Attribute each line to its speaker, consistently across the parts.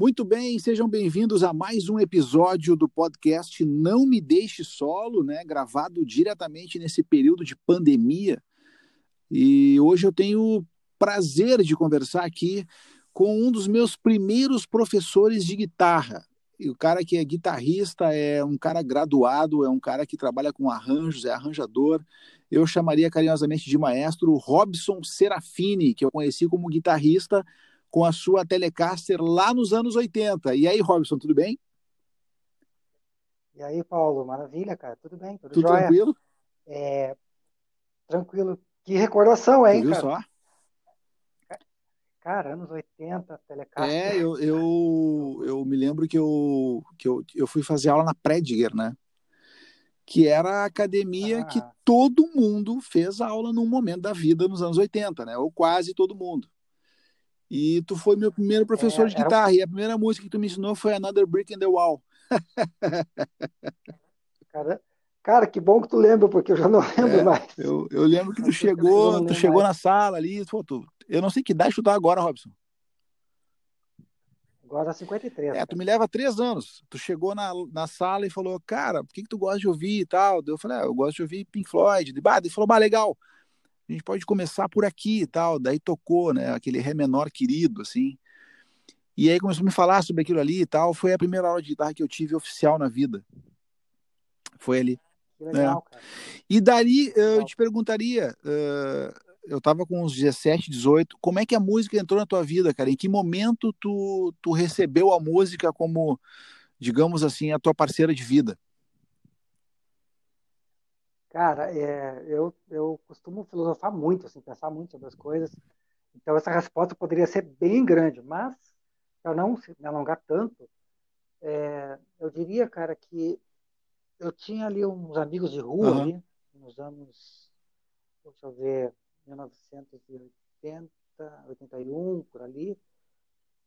Speaker 1: Muito bem, sejam bem-vindos a mais um episódio do podcast Não Me Deixe Solo, né? Gravado diretamente nesse período de pandemia. E hoje eu tenho o prazer de conversar aqui com um dos meus primeiros professores de guitarra. E o cara que é guitarrista é um cara graduado, é um cara que trabalha com arranjos, é arranjador. Eu chamaria carinhosamente de maestro Robson Serafini, que eu conheci como guitarrista com a sua Telecaster lá nos anos 80. E aí, Robson, tudo bem?
Speaker 2: E aí, Paulo, maravilha, cara, tudo bem?
Speaker 1: Tudo, tudo tranquilo?
Speaker 2: É, tranquilo. Que recordação, hein,
Speaker 1: viu
Speaker 2: cara?
Speaker 1: só?
Speaker 2: Cara, anos 80, Telecaster.
Speaker 1: É, eu, eu, eu me lembro que, eu, que eu, eu fui fazer aula na Prediger, né? Que era a academia ah. que todo mundo fez aula num momento da vida nos anos 80, né? Ou quase todo mundo. E tu foi meu primeiro professor é, de guitarra. Era... E a primeira música que tu me ensinou foi Another Brick in the Wall.
Speaker 2: cara, cara, que bom que tu lembra, porque eu já não lembro
Speaker 1: é,
Speaker 2: mais.
Speaker 1: Eu, eu lembro que tu chegou, tu chegou mais. na sala ali, pô, tu, eu não sei que idade tu tá agora, Robson.
Speaker 2: Agora 53. É,
Speaker 1: cara. tu me leva três anos. Tu chegou na, na sala e falou, cara, por que, que tu gosta de ouvir e tal? Eu falei, ah, eu gosto de ouvir Pink Floyd. Ele falou, bah, legal a gente pode começar por aqui e tal. Daí tocou, né? Aquele Ré menor querido, assim. E aí começou a me falar sobre aquilo ali e tal. Foi a primeira aula de guitarra que eu tive oficial na vida. Foi ali.
Speaker 2: Que legal, é.
Speaker 1: E daí eu te perguntaria, uh, eu estava com uns 17, 18, como é que a música entrou na tua vida, cara? Em que momento tu, tu recebeu a música como, digamos assim, a tua parceira de vida?
Speaker 2: Cara, é, eu, eu costumo filosofar muito, assim, pensar muito sobre as coisas. Então, essa resposta poderia ser bem grande, mas, para não me alongar tanto, é, eu diria, cara, que eu tinha ali uns amigos de rua, uhum. ali, nos anos, deixa eu ver, 1980, 81, por ali.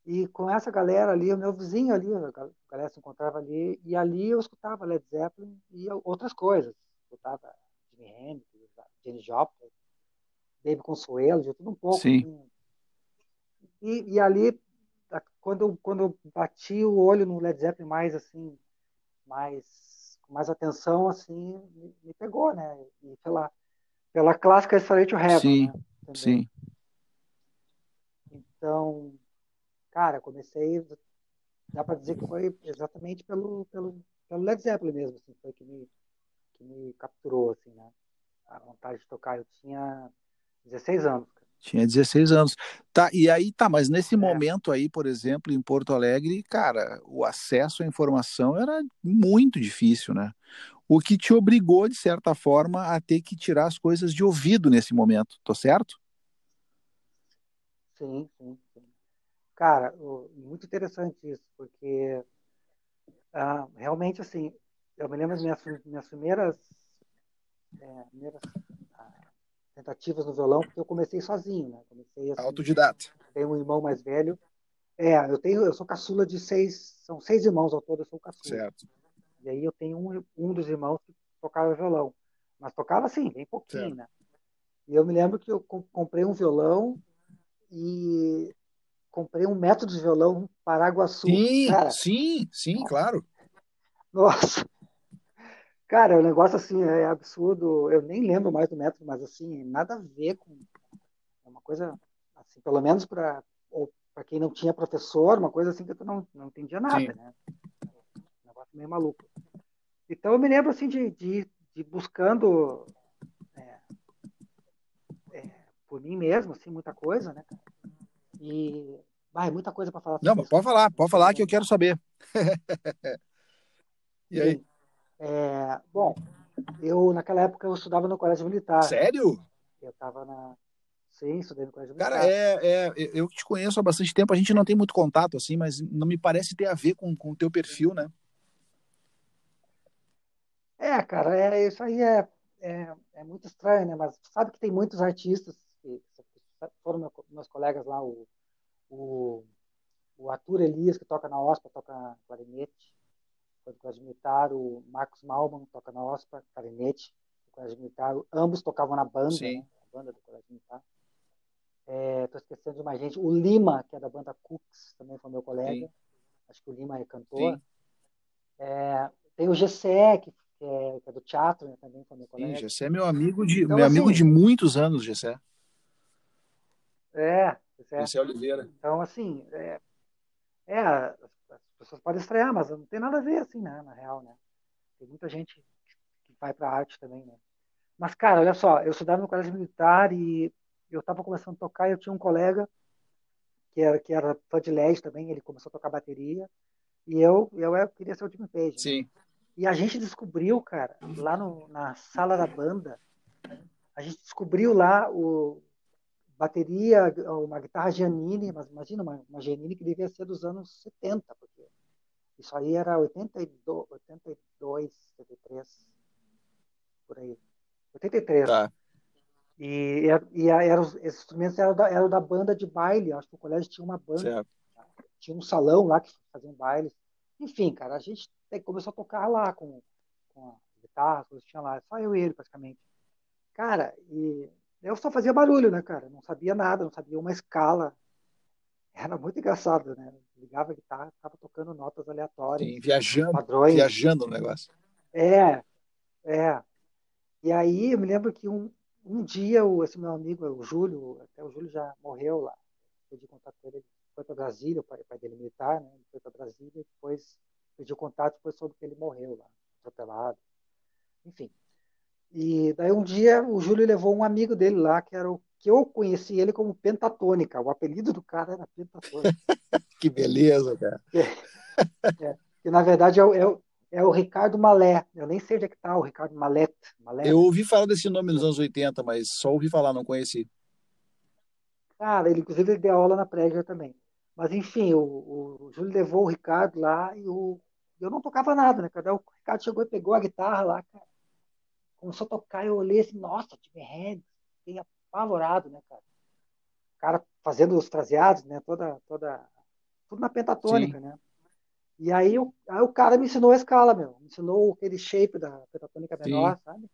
Speaker 2: E com essa galera ali, o meu vizinho ali, a galera se encontrava ali, e ali eu escutava Led Zeppelin e outras coisas escutava Jimi Hendrix, Jenny Joplin, Baby Consuelo, de tudo um pouco.
Speaker 1: Sim. Assim.
Speaker 2: E, e, ali, quando, quando eu bati o olho no Led Zeppelin mais assim, mais, com mais atenção, assim, me, me pegou, né? E pela, pela clássica Straight Heaven,
Speaker 1: sim,
Speaker 2: né?
Speaker 1: Sim.
Speaker 2: Então, cara, comecei, dá para dizer que foi exatamente pelo, pelo, pelo Led Zeppelin mesmo, assim, foi que me, que me capturou, assim, né? A vontade de tocar. Eu tinha 16 anos. Cara.
Speaker 1: Tinha 16 anos. Tá, e aí tá, mas nesse é. momento aí, por exemplo, em Porto Alegre, cara, o acesso à informação era muito difícil, né? O que te obrigou, de certa forma, a ter que tirar as coisas de ouvido nesse momento, tô certo?
Speaker 2: Sim, sim, sim. Cara, muito interessante isso, porque uh, realmente, assim, eu me lembro das minhas, minhas primeiras, é, primeiras ah, tentativas no violão, porque eu comecei sozinho, né? Comecei assim,
Speaker 1: Autodidata.
Speaker 2: Tenho um irmão mais velho. É, eu tenho, eu sou caçula de seis, são seis irmãos ao todo, eu sou caçula.
Speaker 1: Certo.
Speaker 2: E aí eu tenho um, um dos irmãos que tocava violão, mas tocava assim, bem pouquinho, certo. né? E eu me lembro que eu comprei um violão e comprei um método de violão Paraguaçu.
Speaker 1: Sim, Cara, sim, sim, claro.
Speaker 2: Nossa, Cara, o negócio assim é absurdo. Eu nem lembro mais do método, mas assim, nada a ver com é uma coisa assim, pelo menos para para quem não tinha professor, uma coisa assim que tu não, não entendia nada, Sim. né? Um negócio meio maluco. Então eu me lembro assim de, de, de buscando é, é, por mim mesmo, assim, muita coisa, né? E vai, muita coisa para falar.
Speaker 1: Não, mas pode falar, pode falar que eu quero saber. e aí?
Speaker 2: É, bom, eu naquela época eu estudava no colégio militar.
Speaker 1: Sério?
Speaker 2: Eu estava na Sim, estudei no colégio
Speaker 1: militar. Cara, é, é, eu te conheço há bastante tempo, a gente não tem muito contato assim, mas não me parece ter a ver com, com o teu perfil, né?
Speaker 2: É, cara, é, isso aí é, é, é muito estranho, né? Mas sabe que tem muitos artistas que foram meus, meus colegas lá, o, o, o Arthur Elias, que toca na OSPA, toca clarinete, foi do Colégio Militar, o Marcos Malman toca na OSPA, clarinete, do Colégio Militar, ambos tocavam na banda, né? a banda do Colégio Militar. Estou é, esquecendo de mais gente. O Lima, que é da banda Cooks, também foi meu colega. Sim. acho que o Lima é cantor. É, tem o Gessé, que, que, é, que, é, do teatro né, também, foi meu colega.
Speaker 1: Sim, Gessé é meu amigo de, então, meu assim, amigo de muitos anos, Gessé.
Speaker 2: É,
Speaker 1: Gessé. Gessé Oliveira.
Speaker 2: Então, assim, é, é, pessoas podem estranhar, mas não tem nada a ver, assim, né, na real, né? Tem muita gente que vai para arte também, né? Mas, cara, olha só, eu estudava no colégio militar e eu estava começando a tocar e eu tinha um colega que era, que era fã de LED também, ele começou a tocar bateria, e eu, eu, eu queria ser o Jimmy Page. Né?
Speaker 1: Sim. Né?
Speaker 2: E a gente descobriu, cara, lá no, na sala da banda, a gente descobriu lá o bateria, uma guitarra Giannini, mas imagina uma, uma Giannini que devia ser dos anos 70, porque isso aí era 82, 82 83, por aí. 83. Tá. E, e, era, esses instrumentos eram da, eram da banda de baile, acho que o colégio tinha uma banda. Certo. Tinha um salão lá que fazia um baile. Enfim, cara, a gente começou a tocar lá com, com a guitarra, coisas tinha lá, só eu e ele praticamente. Cara, e eu só fazia barulho, né, cara? Não sabia nada, não sabia uma escala. Era muito engraçado, né? Ligava a guitarra, ficava tocando notas aleatórias. Sim,
Speaker 1: viajando, padrões. viajando no negócio.
Speaker 2: É, é. E aí eu me lembro que um, um dia o, esse meu amigo, o Júlio, até o Júlio já morreu lá, pedi contato com ele, foi para Brasília, o pai, o pai dele militar, né? Ele foi para Brasília e depois pediu contato, depois soube que ele morreu lá, atropelado. Enfim. E daí um dia o Júlio levou um amigo dele lá, que era o que eu conheci ele como Pentatônica. O apelido do cara era Pentatônica.
Speaker 1: que beleza, cara.
Speaker 2: É, é, que na verdade é, é, é o Ricardo Malé. Eu nem sei onde é que tá o Ricardo Malé. Malé.
Speaker 1: Eu ouvi falar desse nome nos anos 80, mas só ouvi falar, não conheci.
Speaker 2: Cara, ele inclusive ele deu aula na prévia também. Mas enfim, o, o, o, Júlio levou o Ricardo lá e o, eu não tocava nada, né? Cada o Ricardo chegou e pegou a guitarra lá, cara. Começou a tocar, eu olhei assim, nossa, Jimmy Hendrix, fiquei apavorado, né, cara? O cara fazendo os traseados, né? Toda, toda, tudo na pentatônica, Sim. né? E aí, o, aí o cara me ensinou a escala, meu. Me ensinou aquele shape da pentatônica menor, Sim. sabe?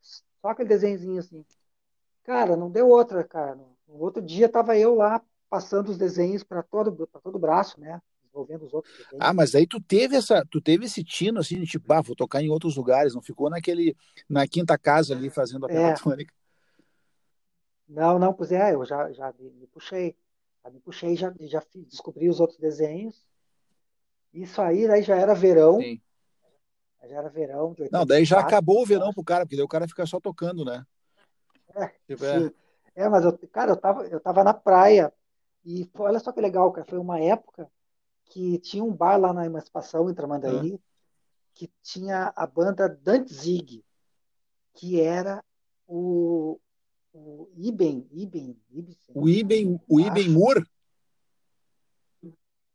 Speaker 2: Só aquele desenhozinho assim. Cara, não deu outra, cara. No, outro dia tava eu lá passando os desenhos para todo, pra todo o braço, né? Desenvolvendo os outros desenhos.
Speaker 1: Ah, mas aí tu teve essa, tu teve esse tino assim, de tipo, ah, vou tocar em outros lugares, não ficou naquele, na quinta casa ali fazendo a é.
Speaker 2: Não, não, pois é, eu já, já me, me puxei. Já me puxei, já, já descobri os outros desenhos isso aí daí já era verão. Sim. Já era verão. De 84,
Speaker 1: Não, daí já acabou o verão pro cara, porque daí o cara fica só tocando, né?
Speaker 2: É, tipo, é. é. mas eu, cara, eu tava, eu tava na praia e olha só que legal, cara. Foi uma época que tinha um bar lá na Emancipação, em Tramandaí, que tinha a banda Danzig, que era o, o Iben, Iben,
Speaker 1: Iben o Iben, o Iben Moore?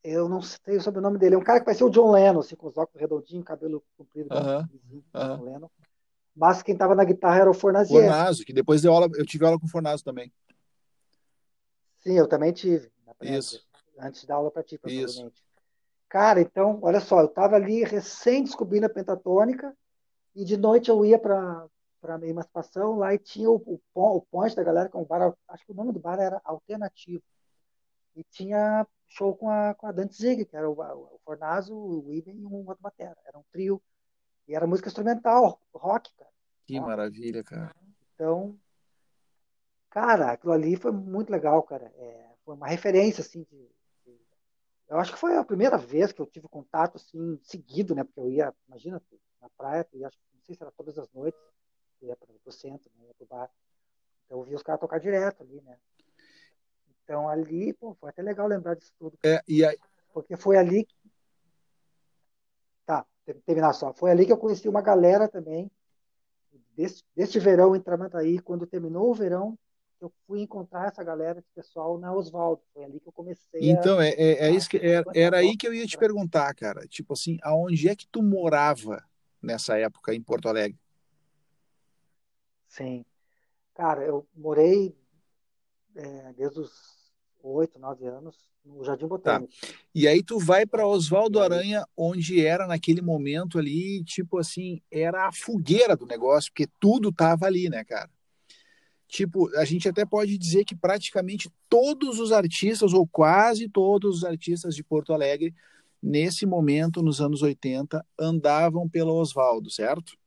Speaker 2: eu não sei o sobrenome dele, é um cara que parecia o John Lennon, assim, com os óculos redondinhos, cabelo comprido, uh -huh. John Lennon. Mas quem estava na guitarra era o Fornazier.
Speaker 1: Fornazo, que depois deu aula, eu tive aula com o Fornazo também.
Speaker 2: Sim, eu também tive.
Speaker 1: Isso.
Speaker 2: Antes da aula para ti, provavelmente. Isso. Cara, então, olha só, eu estava ali recém descobrindo a pentatônica e de noite eu ia para para a emancipação, lá e tinha o, o, o ponte da galera com o bar, acho que o nome do bar era Alternativo. E tinha show com a, com a Dante Zig, que era o, o Fornazo, o Iben e um outro batera. Era um trio. E era música instrumental, rock, cara.
Speaker 1: Que rock. maravilha, cara.
Speaker 2: Então, cara, aquilo ali foi muito legal, cara. É, foi uma referência, assim, de, de, eu acho que foi a primeira vez que eu tive contato, assim, seguido, né? Porque eu ia, imagina, na praia, eu ia, não sei se era todas as noites, ia para o centro, né, ia pro bar. Então eu via os caras tocar direto ali, né? Então ali, pô, foi até legal lembrar disso tudo.
Speaker 1: É, e aí...
Speaker 2: Porque foi ali que... Tá, terminar só. Foi ali que eu conheci uma galera também, deste, deste verão em Tramandaí, quando terminou o verão, eu fui encontrar essa galera, esse pessoal na Oswaldo. Foi ali que eu comecei.
Speaker 1: Então, a... é, é, é isso que era, é, era aí que eu ia te perguntar, cara. Tipo assim, aonde é que tu morava nessa época em Porto Alegre?
Speaker 2: Sim. Cara, eu morei é, desde os oito, nove anos no Jardim tá. Botânico. Tá.
Speaker 1: E aí tu vai para Oswaldo Aranha, onde era naquele momento ali, tipo assim, era a fogueira do negócio, porque tudo tava ali, né, cara? Tipo, a gente até pode dizer que praticamente todos os artistas, ou quase todos os artistas de Porto Alegre, nesse momento, nos anos 80, andavam pelo Oswaldo, certo?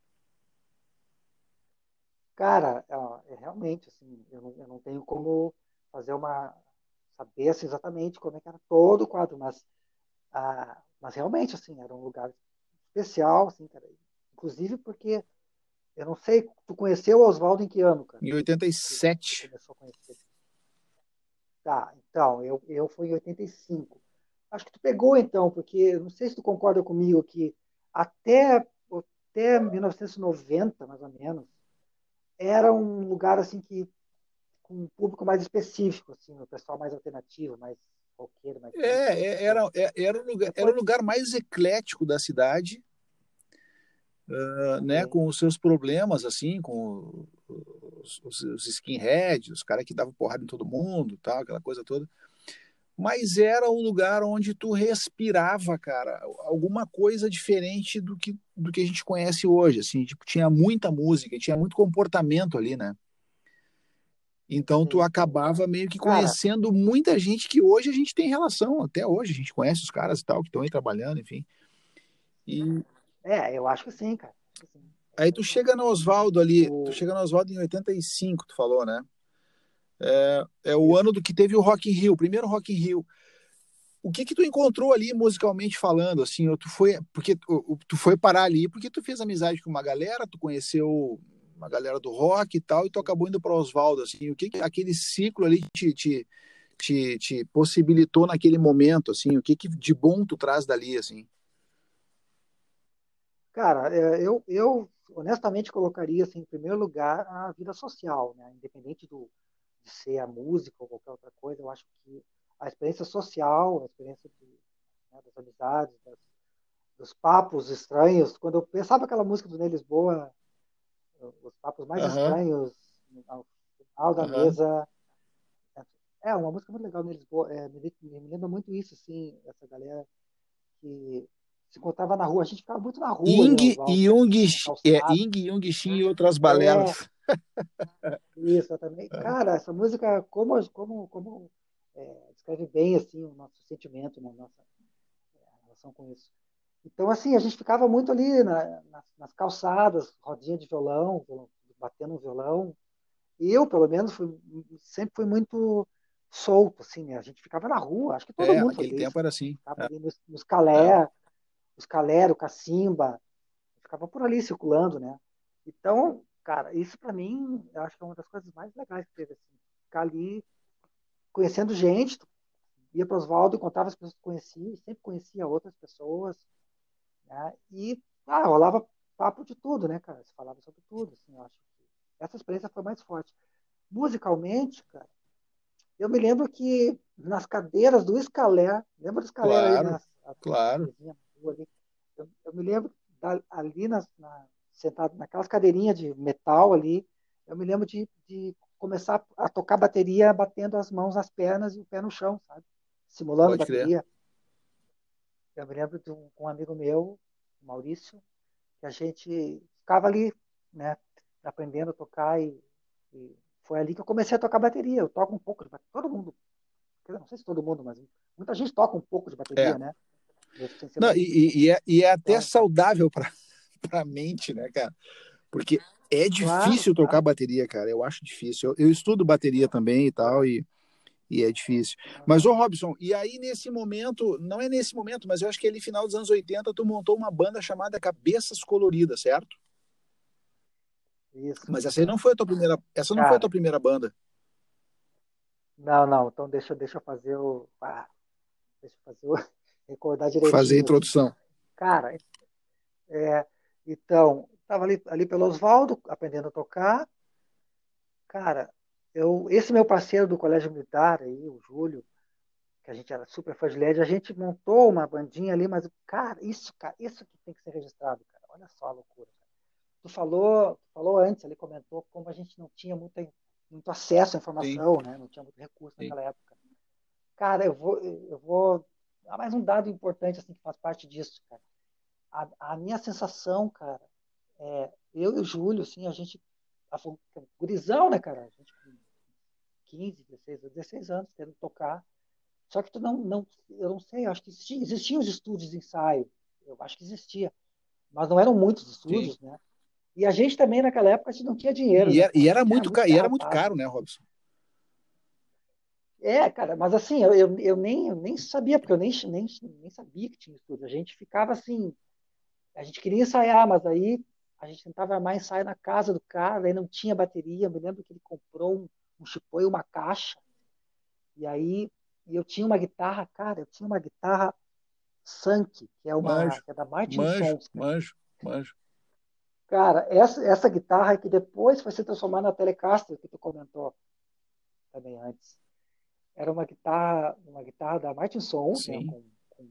Speaker 2: Cara, é, realmente, assim, eu não, eu não tenho como fazer uma saber assim, exatamente como é que era todo o quadro, mas, ah, mas realmente, assim, era um lugar especial, assim, cara. Inclusive porque, eu não sei, tu conheceu o Oswaldo em que ano, cara?
Speaker 1: Em 87.
Speaker 2: começou a conhecer. Tá, então, eu, eu fui em 85. Acho que tu pegou, então, porque, não sei se tu concorda comigo, que até, até 1990, mais ou menos, era um lugar, assim, que com um público mais específico, assim, o pessoal mais alternativo, mais roqueiro, mais...
Speaker 1: É, é era, é, era, um lugar, era o lugar mais eclético da cidade, uh, né, com os seus problemas, assim, com os, os, os skinheads, os caras que davam porrada em todo mundo, tal, aquela coisa toda. Mas era um lugar onde tu respirava, cara, alguma coisa diferente do que, do que a gente conhece hoje, assim, tipo, tinha muita música, tinha muito comportamento ali, né? Então tu acabava meio que conhecendo cara, muita gente que hoje a gente tem relação, até hoje a gente conhece os caras e tal que estão aí trabalhando, enfim.
Speaker 2: E é, eu acho que sim, cara.
Speaker 1: Aí tu chega no Oswaldo ali, o... tu chega no Oswaldo em 85, tu falou, né? É, é o ano do que teve o Rock in Rio, o primeiro Rock in Rio. O que que tu encontrou ali musicalmente falando, assim, tu foi, porque tu, tu foi parar ali porque tu fez amizade com uma galera, tu conheceu uma galera do rock e tal, e tu acabou indo para Oswaldo, assim, o que, que aquele ciclo ali te, te, te, te, possibilitou naquele momento, assim, o que, que de bom tu traz dali, assim?
Speaker 2: Cara, é, eu, eu honestamente colocaria, assim, em primeiro lugar, a vida social, né, independente do, de ser a música ou qualquer outra coisa, eu acho que a experiência social, a experiência de, né, das amizades, das, dos papos estranhos, quando eu pensava aquela música do Ney Lisboa, os papos mais uhum. estranhos ao final da uhum. mesa. É uma música muito legal neles, é, me, me, lembra muito isso, assim, essa galera que se encontrava na rua, a gente ficava muito na rua.
Speaker 1: Ing, né, Jung, é, Ing, Jung, Xin e outras balelas.
Speaker 2: É, isso, também. Cara, essa música, como, como, como é, descreve bem assim, o nosso sentimento, né, nossa é, relação com isso. Então, assim, a gente ficava muito ali na, nas, nas, calçadas, rodinha de violão, batendo um violão. E eu, pelo menos, fui, sempre fui muito solto, assim, né? A gente ficava na rua, acho que todo
Speaker 1: é,
Speaker 2: mundo
Speaker 1: naquele tempo era assim.
Speaker 2: Ficava é. ali nos, nos calé. Os calé, o cacimba, ficava por ali circulando, né? Então, cara, isso para mim, eu acho que é uma das coisas mais legais que teve, assim, ficar ali conhecendo gente, ia para Oswaldo, encontrava as pessoas que conhecia, sempre conhecia outras pessoas, né? E ah, rolava papo de tudo, né, cara? Se falava sobre tudo, assim, eu acho que essa experiência foi mais forte. Musicalmente, cara, eu me lembro que nas cadeiras do Escalé, lembra do Escalé
Speaker 1: claro,
Speaker 2: ali?
Speaker 1: Nas, claro.
Speaker 2: Ali, eu, eu, me lembro da, ali nas, na, sentado naquelas cadeirinhas de metal ali, eu me lembro de, de começar a tocar bateria batendo as mãos nas pernas e o pé no chão, sabe? Simulando Pode bateria. Eu me lembro de um, um amigo meu, Maurício, que a gente ficava ali, né, aprendendo a tocar e, e, foi ali que eu comecei a tocar bateria. Eu toco um pouco de bateria. Todo mundo, não sei se todo mundo, mas muita gente toca um pouco de bateria, é. né?
Speaker 1: Não, e, e, é, e, é, até é. saudável para a mente, né, cara? Porque é difícil claro, tocar claro. bateria, cara. Eu acho difícil. Eu, eu, estudo bateria também e tal, e e é difícil. Mas, ô Robson, e aí nesse momento, não é nesse momento, mas eu acho que ali final dos anos 80, tu montou uma banda chamada Cabeças Coloridas, certo?
Speaker 2: Isso.
Speaker 1: Mas essa aí não foi a tua primeira, essa não Cara, foi a tua primeira banda.
Speaker 2: Não, não, então deixa, deixa eu fazer o. Ah, deixa eu fazer o. Recordar direitinho.
Speaker 1: Fazer a introdução.
Speaker 2: Cara, é, então, estava ali, ali pelo Oswaldo, aprendendo a tocar. Cara, eu, esse meu parceiro do Colégio Militar, aí, o Júlio, que a gente era super fã de LED, a gente montou uma bandinha ali, mas, cara, isso, cara, isso que tem que ser registrado, cara. Olha só a loucura. Cara. Tu falou, falou antes, ele comentou como a gente não tinha muita, muito acesso à informação, Sim. né? Não tinha muito recurso Sim. naquela época. Cara, eu vou, eu vou dar mais um dado importante assim que faz parte disso, cara. A, a minha sensação, cara, é, eu e o Júlio, assim, a gente, a, gurizão, né, cara? A gente 15, 16, 16 anos, tendo que tocar. Só que tu não, não eu não sei, acho que existiam, existiam os estúdios de ensaio, eu acho que existia, mas não eram muitos estúdios, Sim. né? E a gente também naquela época a gente não tinha dinheiro.
Speaker 1: E, né? era, e era, muito, caro, e era muito caro, né, Robson?
Speaker 2: É, cara, mas assim, eu, eu, eu, nem, eu nem sabia, porque eu nem, nem, nem sabia que tinha estúdio. A gente ficava assim, a gente queria ensaiar, mas aí a gente tentava armar ensaio na casa do cara, aí não tinha bateria. Eu me lembro que ele comprou um, um chipô e uma caixa. E aí e eu tinha uma guitarra, cara, eu tinha uma guitarra Sank, que é uma manjo, que é da Martin
Speaker 1: manjo, Sons. Manjo, manjo.
Speaker 2: Cara, essa, essa guitarra que depois foi se transformar na Telecaster, que tu comentou também antes. Era uma guitarra, uma guitarra da Martin Sons, né, com, com,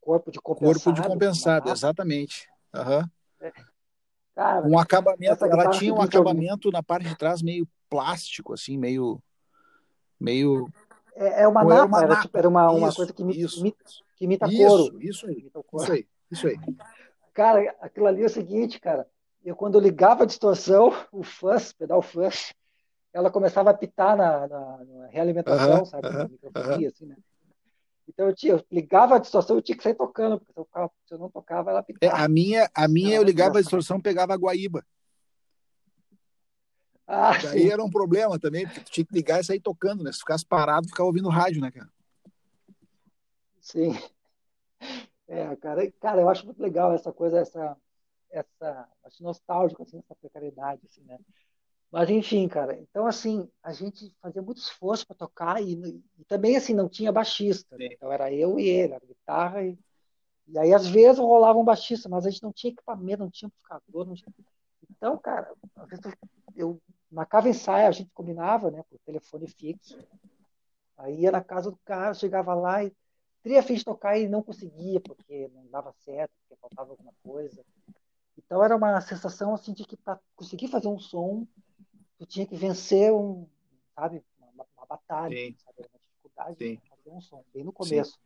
Speaker 2: corpo de compensado.
Speaker 1: Corpo de compensado, exatamente. Uhum. É. Cara, um acabamento, ela tinha um acabamento na parte de trás meio plástico, assim, meio meio
Speaker 2: é, é uma napa, uma era, tipo, era uma, uma isso, coisa que imita, isso, imita, que imita
Speaker 1: isso,
Speaker 2: couro.
Speaker 1: Isso aí, isso aí, isso aí.
Speaker 2: Cara, aquilo ali é o seguinte, cara. Eu, quando eu ligava a distorção, o fuzz, pedal fuzz, ela começava a pitar na, na, na realimentação, uh -huh, sabe? Uh -huh, microfonia, uh -huh. assim, né? Então eu, tinha, eu ligava a distorção, eu tinha que sair tocando, porque se eu, ficava, se eu não tocava, ela pitava.
Speaker 1: É, a minha, a minha eu ligava a distorção, pegava a guaíba. Ah, Daí sim. era um problema também, porque tu tinha que ligar e sair tocando, né? Se ficasse parado, ficava ouvindo rádio, né, cara?
Speaker 2: Sim. É, cara, cara, eu acho muito legal essa coisa, essa, essa, acho nostálgico, assim, essa precariedade, assim, né? Mas, enfim, cara, então, assim, a gente fazia muito esforço para tocar e, e, também, assim, não tinha baixista, né? Então era eu e ele, a guitarra e, e aí, às vezes, rolava um baixista, mas a gente não tinha equipamento, não tinha amplificador, não tinha... Então, cara, às vezes eu marcava ensaio, a gente combinava, né, por telefone fixo. Aí ia na casa do cara, chegava lá e teria fim de tocar e não conseguia, porque não dava certo, porque faltava alguma coisa. Então era uma sensação assim de que para conseguir fazer um som, tu tinha que vencer um, sabe, uma, uma batalha, Sim. sabe, uma dificuldade Sim. de fazer um som, bem no começo. Sim.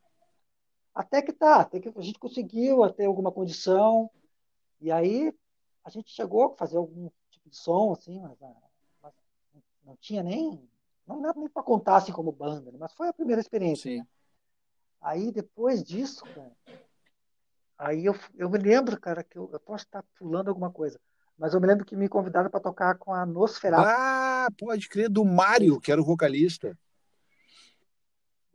Speaker 2: Até que tá, até que a gente conseguiu até alguma condição, e aí a gente chegou a fazer algum tipo de som, assim, mas, ah, mas não tinha nem. Não nem para contar assim como banda, né? mas foi a primeira experiência. Né? Aí depois disso, cara, aí eu, eu me lembro, cara, que eu, eu posso estar pulando alguma coisa, mas eu me lembro que me convidaram para tocar com a Nosferatu.
Speaker 1: Ah, pode crer, do Mário, que era o vocalista.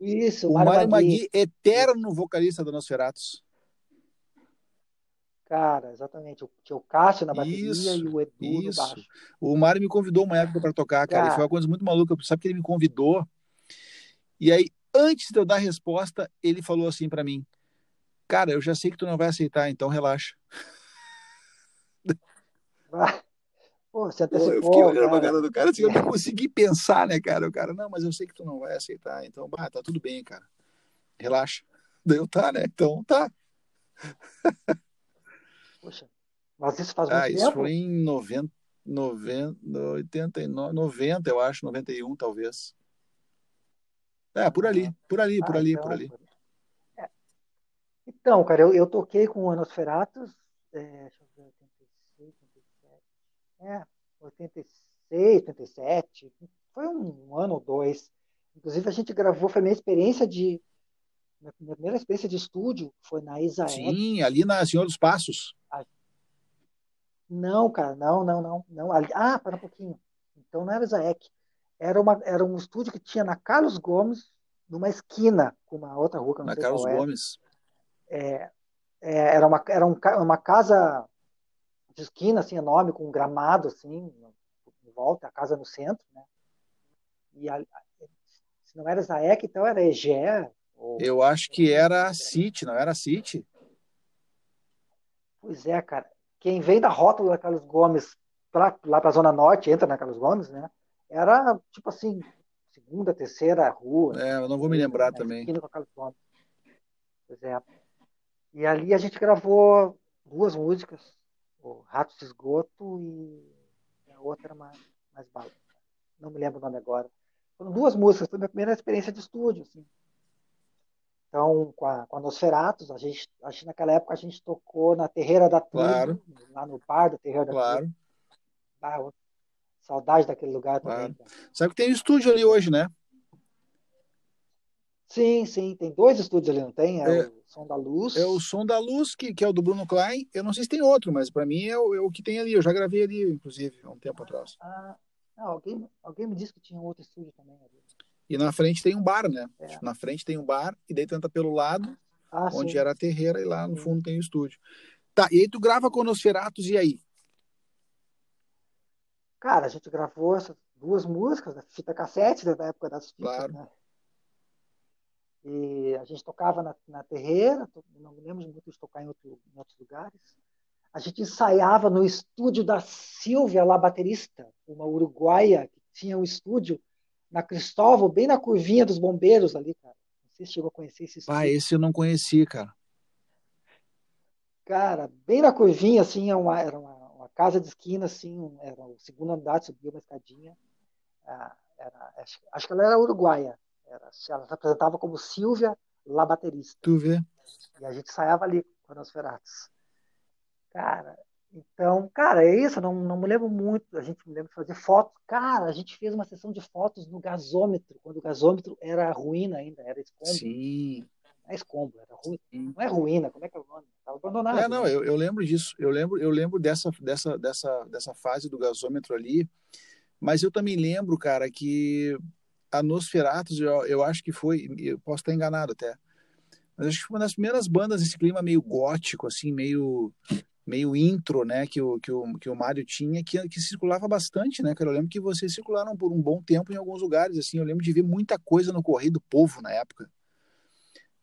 Speaker 2: Isso,
Speaker 1: o Mário Magui, Magui eterno vocalista do Nosferatus.
Speaker 2: Cara, exatamente. Tinha o Cássio na bateria isso, e o Edu isso. no baixo. O
Speaker 1: Mário me convidou uma época para tocar, cara, cara, foi uma coisa muito maluca. Sabe que ele me convidou? E aí, antes de eu dar a resposta, ele falou assim para mim: Cara, eu já sei que tu não vai aceitar, então relaxa.
Speaker 2: Pô, você antecipou,
Speaker 1: eu fiquei olhando cara. a cara do cara assim, eu não consegui pensar, né, cara? O cara, não, mas eu sei que tu não vai aceitar, então, bah, tá tudo bem, cara. Relaxa. Daí eu, tá, né? Então, tá.
Speaker 2: Poxa, mas isso faz muito ah,
Speaker 1: tempo? isso foi em 90, 90, 89, 90, eu acho, 91 talvez. É, por ali, por ali, ah, por ali, então, por ali.
Speaker 2: É. Então, cara, eu, eu toquei com o Anosferatus, é, deixa eu ver, 86, 87, é, 86, 87, foi um, um ano ou dois. Inclusive, a gente gravou, foi minha experiência de, minha primeira experiência de estúdio foi na Isaek.
Speaker 1: Sim, ali na Senhor dos Passos.
Speaker 2: Não, cara, não, não, não. não. Ah, para um pouquinho. Então não era Isaek. Era, uma, era um estúdio que tinha na Carlos Gomes, numa esquina, com uma outra rua, que não
Speaker 1: na
Speaker 2: sei
Speaker 1: Carlos Gomes.
Speaker 2: É, é, era uma, era um, uma casa de esquina, assim, enorme, com um gramado, assim, em volta, a casa no centro, né? E a, se não era Zaek, então era Egé,
Speaker 1: eu acho que era a City, não era a City?
Speaker 2: Pois é, cara. Quem vem da rota da Carlos Gomes pra, lá para a Zona Norte, entra na Carlos Gomes, né? Era tipo assim, segunda, terceira rua.
Speaker 1: É, eu não vou me lembrar né? também. Com Carlos Gomes.
Speaker 2: Pois é. E ali a gente gravou duas músicas, o Rato de Esgoto e a outra mais, mais bala. Não me lembro o nome agora. Foram duas músicas, foi a minha primeira experiência de estúdio, assim. Então, com a, com a Nosferatus, a gente, acho que naquela época a gente tocou na Terreira da Turma, claro. lá no bar da Terreira da
Speaker 1: claro.
Speaker 2: Turma. Ah, saudade daquele lugar claro. também.
Speaker 1: Sabe que tem um estúdio ali hoje, né?
Speaker 2: Sim, sim, tem dois estúdios ali, não tem? É, é, o Som da Luz.
Speaker 1: É o Som da Luz, que, que é o do Bruno Klein. Eu não sei se tem outro, mas para mim é o, é o, que tem ali. Eu já gravei ali, inclusive, há um tempo
Speaker 2: ah,
Speaker 1: atrás.
Speaker 2: Ah, não, alguém, alguém me disse que tinha outro estúdio também ali.
Speaker 1: E na frente tem um bar, né? É. Na frente tem um bar, e daí tenta pelo lado, ah, onde sim. era a terreira, e lá no fundo tem o estúdio. Tá, e aí tu grava com Nosferatos, e aí?
Speaker 2: Cara, a gente gravou essas duas músicas, né? fita cassete, né? da época das fitas, claro. né? E a gente tocava na, na terreira, não lembro muito de tocar em, outro, em outros lugares. A gente ensaiava no estúdio da Silvia, lá baterista, uma uruguaia, que tinha um estúdio na Cristóvão, bem na curvinha dos bombeiros ali, cara. Não sei se chegou a conhecer esse estúdio.
Speaker 1: Ah, esse eu não conheci, cara.
Speaker 2: Cara, bem na curvinha, assim, era é uma, era uma, uma casa de esquina, assim, era o segundo andar, subia uma escadinha. Ah, era, acho, acho que ela era uruguaia. Era, ela se apresentava como Silvia La Baterista.
Speaker 1: Tu vê?
Speaker 2: E a gente ensaiava ali com os Feratos. Cara, então, cara, é isso, não, não me lembro muito. A gente me lembra de fazer fotos. Cara, a gente fez uma sessão de fotos no gasômetro, quando o gasômetro era ruína ainda, era escombro.
Speaker 1: Sim.
Speaker 2: Não é escombro, era ruína. Não é ruína, como é que é o nome? Estava abandonado.
Speaker 1: É, não, eu, eu lembro disso. Eu lembro, eu lembro dessa, dessa, dessa, dessa fase do gasômetro ali. Mas eu também lembro, cara, que a Nosferatus, eu, eu acho que foi, eu posso estar enganado até, mas acho que foi uma das primeiras bandas nesse clima meio gótico, assim, meio meio intro, né, que o, que o, que o Mário tinha, que, que circulava bastante, né, cara? Eu lembro que vocês circularam por um bom tempo em alguns lugares, assim, eu lembro de ver muita coisa no Correio do Povo na época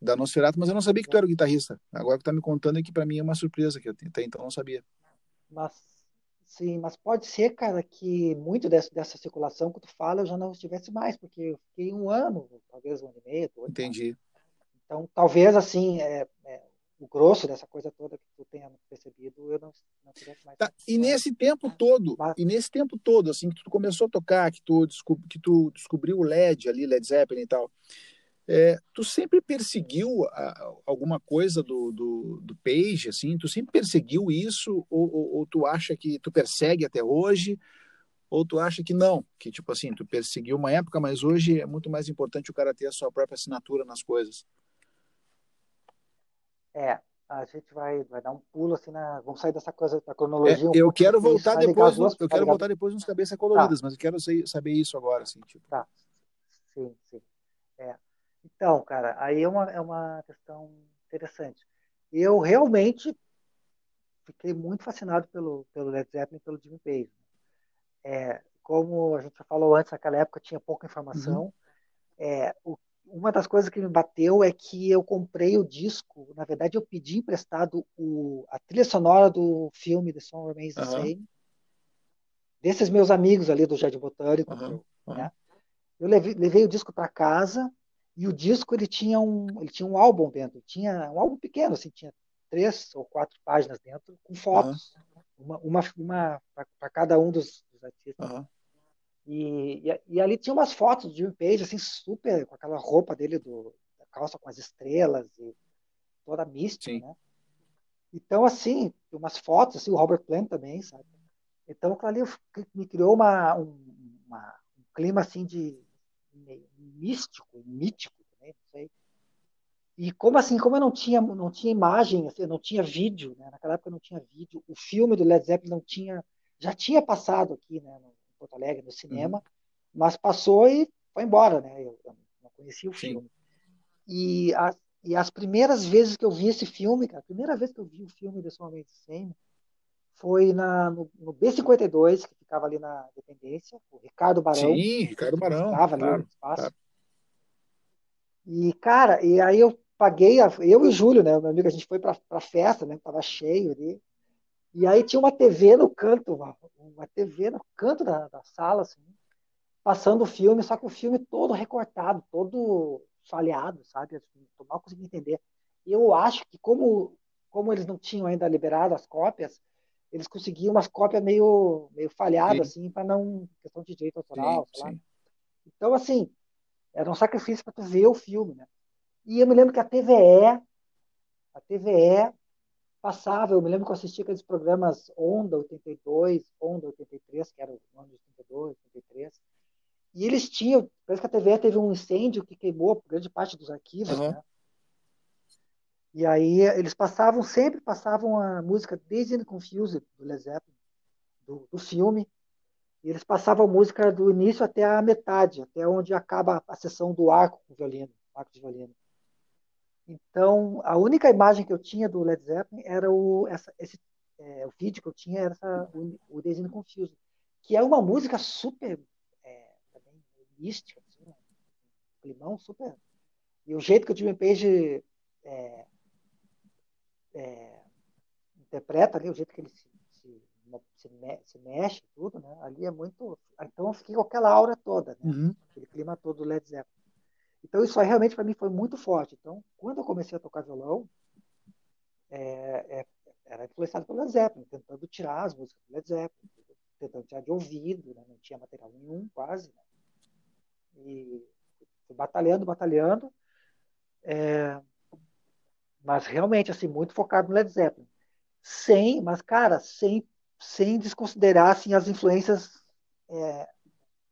Speaker 1: da Nosferato, mas eu não sabia que tu era o guitarrista. Agora que tá me contando é que para mim é uma surpresa, que eu até então não sabia.
Speaker 2: Mas Sim, mas pode ser, cara, que muito dessa, dessa circulação que tu fala eu já não estivesse mais, porque eu fiquei um ano, talvez um ano e meio. Dois,
Speaker 1: Entendi.
Speaker 2: Então, talvez, assim, é, é, o grosso dessa coisa toda que tu tenha percebido, eu não, não tivesse mais.
Speaker 1: Tá. E nesse tempo todo, mas... e nesse tempo todo, assim, que tu começou a tocar, que tu, que tu descobriu o LED ali, Led Zeppelin e tal, é, tu sempre perseguiu a, alguma coisa do, do, do, Page, assim? Tu sempre perseguiu isso? Ou, ou, ou, tu acha que tu persegue até hoje? Ou tu acha que não? Que, tipo assim, tu perseguiu uma época, mas hoje é muito mais importante o cara ter a sua própria assinatura nas coisas.
Speaker 2: É, a gente vai, vai dar um pulo assim na. Vamos sair dessa coisa da cronologia.
Speaker 1: É, um eu quero voltar depois. Duas, eu quero voltar depois nos cabeças coloridas, tá. mas eu quero saber isso agora, assim, tipo.
Speaker 2: Tá. Sim, sim. É. Então, cara, aí é uma, é uma questão interessante. Eu realmente fiquei muito fascinado pelo, pelo Led Zeppelin e pelo Jimmy Page. É, como a gente já falou antes, naquela época tinha pouca informação. Uhum. É, o, uma das coisas que me bateu é que eu comprei o disco, na verdade eu pedi emprestado o, a trilha sonora do filme The Song Remains the uhum. Same, desses meus amigos ali do Jardim Botânico. Uhum. Eu, né? eu levei, levei o disco para casa e o disco ele tinha um, ele tinha um álbum dentro, tinha um álbum pequeno, assim, tinha três ou quatro páginas dentro com fotos, uhum. uma, uma, uma para cada um dos, dos artistas. Uhum. E, e, e, ali tinha umas fotos do Jimmy Page, assim, super, com aquela roupa dele, do, da calça com as estrelas e toda mística, Sim. né? Então, assim, umas fotos, assim, o Robert Plant também, sabe? Então, ali me criou uma, um, uma, um clima, assim, de, místico, mítico também, não sei. E como assim, como eu não tinha, não tinha imagem, assim, não tinha vídeo, né? naquela época não tinha vídeo, o filme do Led Zeppelin não tinha, já tinha passado aqui, né, no Porto Alegre, no cinema, uhum. mas passou e foi embora, né? Eu, eu não conhecia o Sim. filme. E, a, e as primeiras vezes que eu vi esse filme, cara, a primeira vez que eu vi o filme de Sua Mente Sem, foi na, no, no, B52, que ficava ali na Dependência, o Ricardo Barão.
Speaker 1: Sim, Ricardo Barão.
Speaker 2: Estava claro, ali no espaço. Claro. E, cara, e aí eu paguei, a, eu e o Júlio, né, meu amigo, a gente foi pra, pra festa, né, tava cheio ali. E aí tinha uma TV no canto, uma, uma TV no canto da, da sala, assim, passando o filme, só que o filme todo recortado, todo falhado, sabe? Eu mal consegui entender. E eu acho que como, como eles não tinham ainda liberado as cópias, eles conseguiam umas cópias meio, meio falhadas, sim. assim, para não. questão de direito autoral, sim, sei lá. Então, assim, era um sacrifício para tu ver o filme, né? E eu me lembro que a TVE, a TVE passava, eu me lembro que eu assistia aqueles programas Onda 82, Onda 83, que era o ano de 82, 83, E eles tinham, parece que a TVE teve um incêndio que queimou grande parte dos arquivos, uhum. né? E aí eles passavam, sempre passavam a música Dazed and Confused, do Led Zeppelin, do, do filme, e eles passavam a música do início até a metade, até onde acaba a sessão do arco com violino, arco de violino. Então, a única imagem que eu tinha do Led Zeppelin era o, essa, esse, é, o vídeo que eu tinha era essa, o, o Dazed and Confused, que é uma música super é, também, mística, assim, um climão super. E o jeito que o Jimmy Page é, é, interpreta ali, o jeito que ele se, se, se, me, se, mexe, tudo, né? Ali é muito. Então fica com aquela aura toda, né? Uhum. Aquele clima todo do Led Zeppelin. Então isso aí realmente para mim foi muito forte. Então, quando eu comecei a tocar violão, é, é, era influenciado pelo Led Zeppelin, tentando tirar as músicas do Led Zeppelin, tentando tirar de ouvido, né? não tinha material nenhum, quase. Né? E fui batalhando, batalhando. É, mas realmente, assim, muito focado no Led Zeppelin. Sem, mas, cara, sem, sem desconsiderar, assim, as influências, é,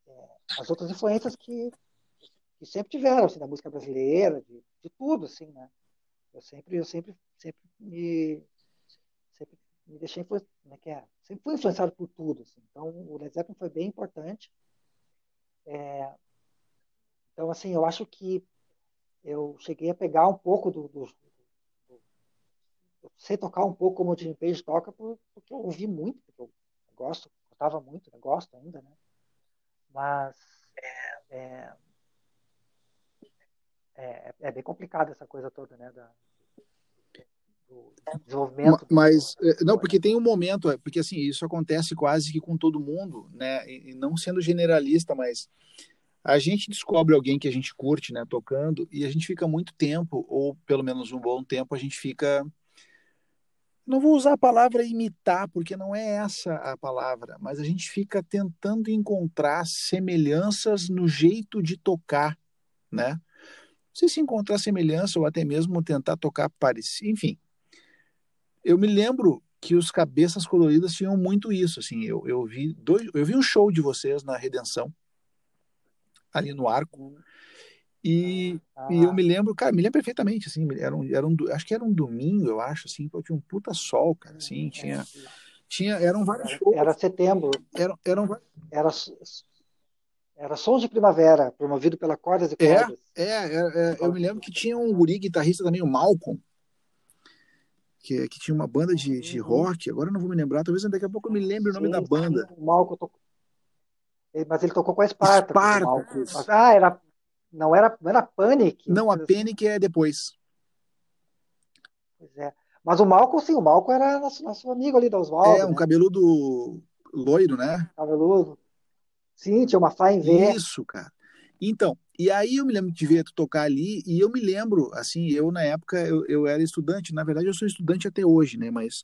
Speaker 2: é, as outras influências que, que sempre tiveram, assim, da música brasileira, de, de tudo, assim, né? Eu sempre, eu sempre, sempre me, sempre me deixei, como é que é? Sempre fui influenciado por tudo, assim. Então, o Led Zeppelin foi bem importante. É, então, assim, eu acho que eu cheguei a pegar um pouco do, do, sei tocar um pouco como o Jimmy Page toca porque eu ouvi muito, porque eu gosto, gostava muito, né? gosto ainda, né? Mas é, é, é, é bem complicado essa coisa toda, né? Da, do desenvolvimento.
Speaker 1: Mas, do... É, não, porque tem um momento, é, porque assim, isso acontece quase que com todo mundo, né? E não sendo generalista, mas a gente descobre alguém que a gente curte, né, tocando, e a gente fica muito tempo, ou pelo menos um bom tempo, a gente fica não vou usar a palavra imitar, porque não é essa a palavra, mas a gente fica tentando encontrar semelhanças no jeito de tocar, né? Sei se encontrar semelhança ou até mesmo tentar tocar parecido, enfim. Eu me lembro que os cabeças coloridas tinham muito isso, assim, eu, eu vi dois, eu vi um show de vocês na Redenção, ali no Arco, e, ah. e eu me lembro, cara, me lembro perfeitamente, assim, era um, era um, acho que era um domingo, eu acho, assim, tinha um puta sol, cara, assim, tinha, tinha, eram vários
Speaker 2: shows. Era setembro.
Speaker 1: Eram, eram...
Speaker 2: Era, era Sons de Primavera, promovido pela Cordas e
Speaker 1: é, Cordas. É, é, é, eu me lembro que tinha um guri guitarrista também, o Malcolm, que, que tinha uma banda de, de uhum. rock, agora eu não vou me lembrar, talvez daqui a pouco eu me lembre o nome da banda.
Speaker 2: O Malcolm tocou mas ele tocou com a Esparta.
Speaker 1: Esparta.
Speaker 2: Ah, era não era, não era Panic?
Speaker 1: Não, a assim. Panic é depois.
Speaker 2: Pois é. Mas o Malcolm, sim, o Malcolm era nosso, nosso amigo ali da Oswaldo.
Speaker 1: É, um né? cabeludo loiro, né?
Speaker 2: Cabeludo. Sim, tinha uma fine V.
Speaker 1: Isso, cara. Então, e aí eu me lembro de ver tu tocar ali, e eu me lembro, assim, eu na época, eu, eu era estudante, na verdade eu sou estudante até hoje, né, mas,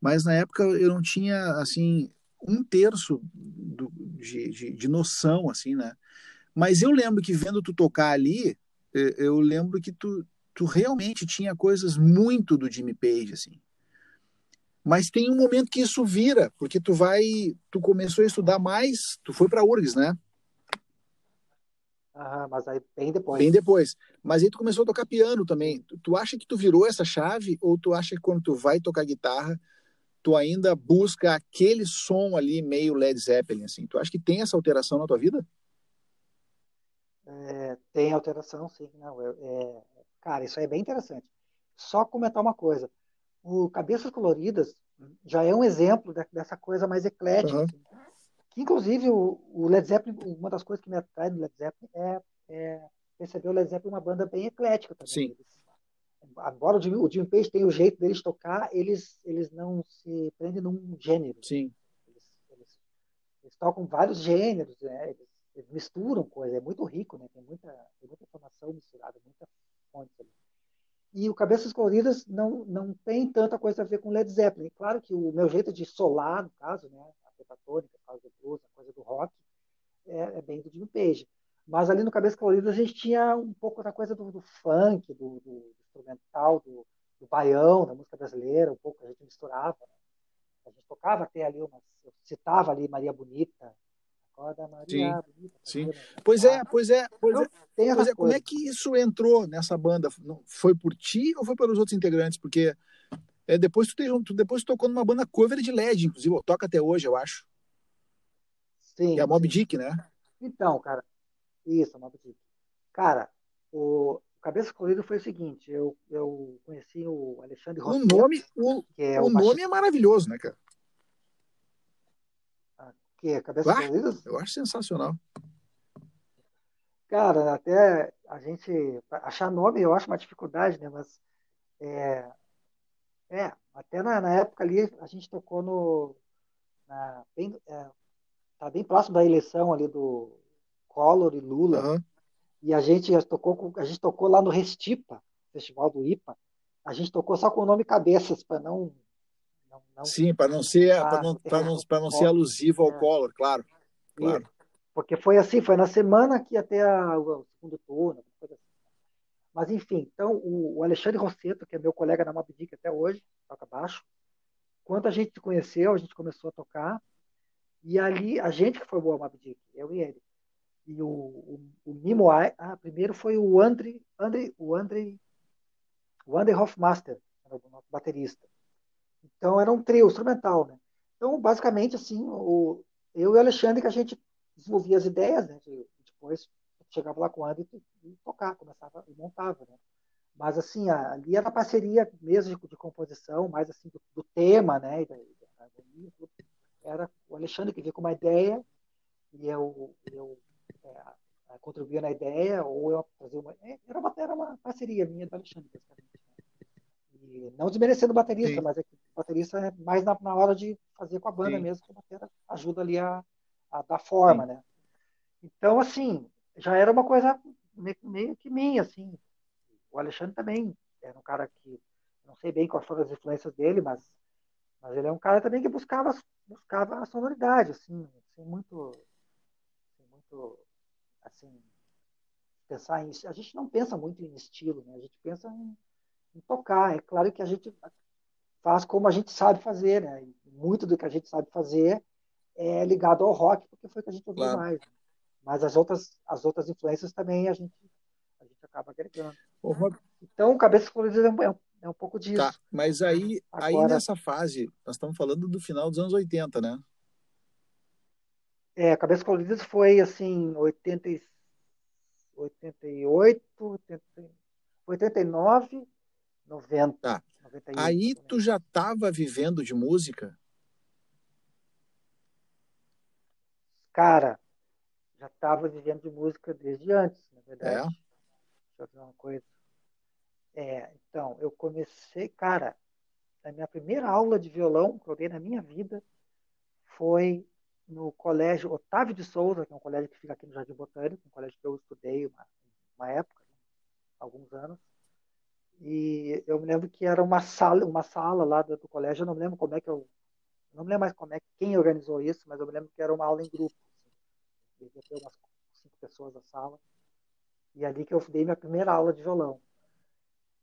Speaker 1: mas na época eu não tinha, assim, um terço do, de, de, de noção, assim, né, mas eu lembro que vendo tu tocar ali, eu lembro que tu, tu realmente tinha coisas muito do Jimmy Page, assim. Mas tem um momento que isso vira, porque tu vai, tu começou a estudar mais, tu foi para URGS, né?
Speaker 2: Ah, mas aí bem depois.
Speaker 1: Bem depois. Mas aí tu começou a tocar piano também. Tu, tu acha que tu virou essa chave ou tu acha que quando tu vai tocar guitarra, tu ainda busca aquele som ali meio Led Zeppelin assim? Tu acha que tem essa alteração na tua vida?
Speaker 2: É, tem alteração, sim. Não, é, é, cara, isso aí é bem interessante. Só comentar uma coisa. O Cabeças Coloridas já é um exemplo de, dessa coisa mais eclética. Uhum. Que, inclusive, o, o, Led Zeppelin, uma das coisas que me atrai no Led Zeppelin é, é perceber o Led Zeppelin uma banda bem eclética também.
Speaker 1: Sim.
Speaker 2: Eles, embora o Jimmy, o Jimmy Page tenha o jeito deles tocar, eles, eles não se prendem num gênero.
Speaker 1: Sim.
Speaker 2: Eles, eles, eles tocam vários gêneros, né? eles misturam coisas, é muito rico, né? Tem muita, tem muita informação misturada, muita fonte ali. E o Cabeças Coloridas não, não tem tanta coisa a ver com Led Zeppelin. Claro que o meu jeito de solar, no caso, né? A pentatônica, a coisa do blues, a coisa do rock, é, é bem do Jimmy Page. Mas ali no Cabeças Coloridas a gente tinha um pouco da coisa do, do funk, do, do, instrumental, do, do baião, da música brasileira, um pouco a gente misturava. Né? A gente tocava até ali, umas, eu citava ali Maria Bonita, Acorda Maria.
Speaker 1: Sim, bonita, sim. Pois é, pois é, pois
Speaker 2: então,
Speaker 1: é. Pois é. Como é que isso entrou nessa banda? Foi por ti ou foi pelos outros integrantes? Porque é, depois, tu, te, depois tu tocou numa banda cover de LED, inclusive, toca até hoje, eu acho.
Speaker 2: Sim.
Speaker 1: É a Mob Dick, né?
Speaker 2: Então, cara, isso, Mob Dick. Cara, o Cabeça Colorida foi o seguinte, eu, eu conheci o Alexandre
Speaker 1: Rosseto, O nome, o, que é o, o nome é maravilhoso, né, cara?
Speaker 2: Que é Cabeça ah?
Speaker 1: Eu acho sensacional.
Speaker 2: Cara, até a gente achar nome eu acho uma dificuldade, né? Mas é, é até na, na época ali a gente tocou no na, bem, é, tá bem próximo da eleição ali do Collor e Lula. Uhum. E a gente tocou, a gente tocou lá no Restipa, Festival do IPA. A gente tocou só com o nome Cabeças, para não,
Speaker 1: não, não, Sim, para não ser, para não, não, não ser alusivo ao é. Collor, claro. claro.
Speaker 2: Porque foi assim, foi na semana que até a, o segundo turno, assim. Mas enfim, então o, Alexandre Rosseto, que é meu colega na Mob até hoje, toca baixo. Quando a gente se conheceu, a gente começou a tocar. E ali, a gente que formou a Mob Dick, eu e ele. E o, o, o Mimo ah, primeiro foi o Andre, Andre, o Andre, o Andre o nosso baterista. Então era um trio instrumental, né? Então, basicamente, assim, o, eu e o Alexandre que a gente desenvolvia as ideias, né? De, depois chegava lá com o Andre e, e tocava, começava e montava, né? Mas, assim, ali era parceria mesmo de, de composição, mais assim, do, do tema, né? E da, da, era o Alexandre que veio com uma ideia e eu, eu é, contribuía na ideia ou eu fazia uma. É, era uma, era uma parceria minha do Alexandre, basicamente. Né? E não desmerecendo o baterista, Sim. mas é que baterista é mais na, na hora de fazer com a banda Sim. mesmo, que o baterista ajuda ali a, a dar forma, Sim. né? Então, assim, já era uma coisa meio, que minha, assim. O Alexandre também era um cara que não sei bem quais foram as influências dele, mas mas ele é um cara também que buscava, buscava a sonoridade, assim, sem muito, muito, assim, pensar em... A gente não pensa muito em estilo, né? A gente pensa em, em tocar. É claro que a gente faz como a gente sabe fazer, né? E muito do que a gente sabe fazer é ligado ao rock, porque foi o que a gente ouviu claro. mais. Mas as outras, as outras influências também a gente, a gente acaba agregando. Então, Cabeça Colorida é um, é um pouco disso. Tá,
Speaker 1: mas aí, Agora... aí nessa fase, nós estamos falando do final dos anos 80, né?
Speaker 2: É, Cabeça Colorida foi assim, 80, 88, 80, 89, 90.
Speaker 1: Tá. 91, aí tu já estava vivendo de música?
Speaker 2: Cara, já estava vivendo de música desde antes, na verdade. É. Deixa eu ver uma coisa. É, então, eu comecei, cara, a minha primeira aula de violão que eu dei na minha vida foi no colégio Otávio de Souza, que é um colégio que fica aqui no Jardim Botânico, um colégio que eu estudei uma, uma época, alguns anos. E eu me lembro que era uma sala, uma sala lá do, do colégio, eu não me lembro como é que eu não me lembro mais como é quem organizou isso, mas eu me lembro que era uma aula em grupo. Assim. Devia ter umas cinco pessoas na sala. E ali que eu dei minha primeira aula de violão.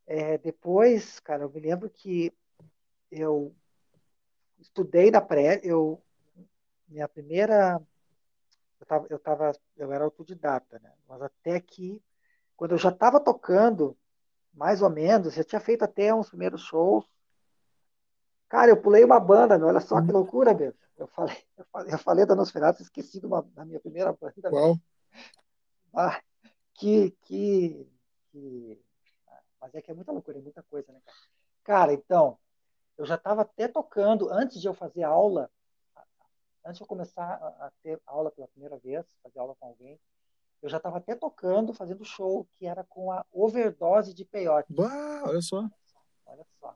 Speaker 2: É, depois, cara, eu me lembro que eu estudei na pré, eu minha primeira eu tava, eu tava eu era autodidata, né? Mas até que quando eu já estava tocando, mais ou menos, já tinha feito até uns primeiros shows. Cara, eu pulei uma banda, meu, olha só que loucura, mesmo. Eu falei, eu falei, eu falei da Nosferatu, esqueci de uma, da minha primeira banda.
Speaker 1: Qual?
Speaker 2: Ah, que, que, que mas é que é muita loucura, é muita coisa, né, cara? Cara, então, eu já estava até tocando, antes de eu fazer aula, antes de eu começar a ter aula pela primeira vez, fazer aula com alguém, eu já estava até tocando, fazendo show, que era com a overdose de peiote.
Speaker 1: Bah, olha só.
Speaker 2: Olha só.